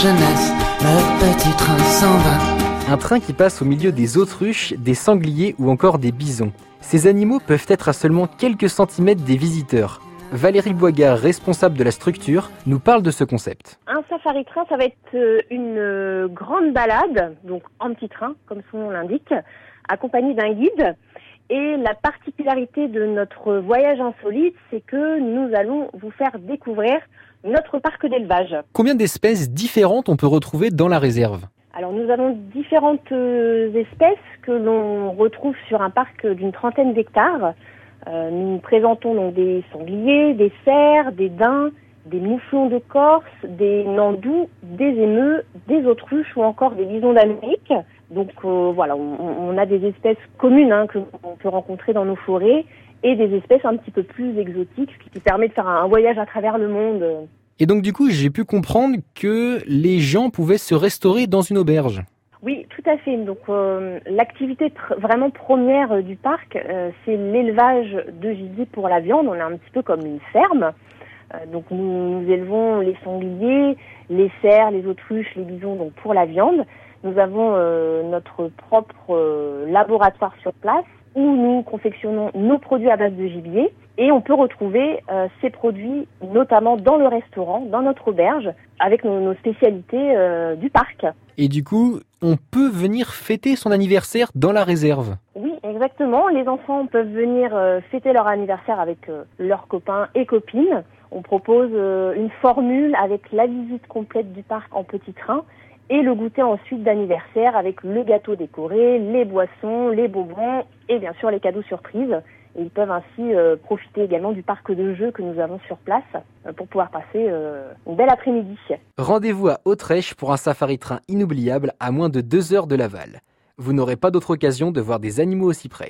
jeunesse, le petit train s'en va. Un train qui passe au milieu des autruches, des sangliers ou encore des bisons. Ces animaux peuvent être à seulement quelques centimètres des visiteurs. Valérie Boigard, responsable de la structure, nous parle de ce concept. Un safari train, ça va être euh, une euh, grande balade, donc en petit train, comme son nom l'indique, accompagné d'un guide. Et la particularité de notre voyage insolite, c'est que nous allons vous faire découvrir notre parc d'élevage. Combien d'espèces différentes on peut retrouver dans la réserve? Alors nous avons différentes euh, espèces que l'on retrouve sur un parc d'une trentaine d'hectares. Euh, nous présentons donc des sangliers, des cerfs, des daims, des mouflons de Corse, des nandous, des émeux, des autruches ou encore des bisons d'Amérique. Donc euh, voilà, on, a des espèces communes hein, que l'on peut rencontrer dans nos forêts et des espèces un petit peu plus exotiques, ce qui permet de faire un voyage à travers le monde. Et donc du coup, j'ai pu comprendre que les gens pouvaient se restaurer dans une auberge. Oui, tout à fait. Donc euh, l'activité vraiment première euh, du parc, euh, c'est l'élevage de gibier pour la viande. On est un petit peu comme une ferme. donc nous, nous, élevons les sangliers, les cerfs, les autruches, les bisons donc pour la viande. Nous avons notre propre laboratoire sur place où nous confectionnons nos produits à base de gibier et on peut retrouver euh, ces produits notamment dans le restaurant, dans notre auberge, avec nos, spécialités euh, du parc. Et du coup, on peut venir fêter son anniversaire dans la réserve Oui, exactement. Les enfants peuvent venir euh, fêter leur anniversaire avec leurs copains et copines. On propose une formule avec la visite complète du parc en petit train et le goûter ensuite d'anniversaire avec le gâteau décoré, les boissons, les bonbons et bien sûr les cadeaux surprises. Ils peuvent ainsi euh, profiter également du parc de jeux que nous avons sur place euh, pour pouvoir passer euh, une belle après-midi. Rendez-vous à Autrèche pour un safari train inoubliable à moins de deux heures de Laval. Vous n'aurez pas d'autre occasion de voir des animaux aussi près.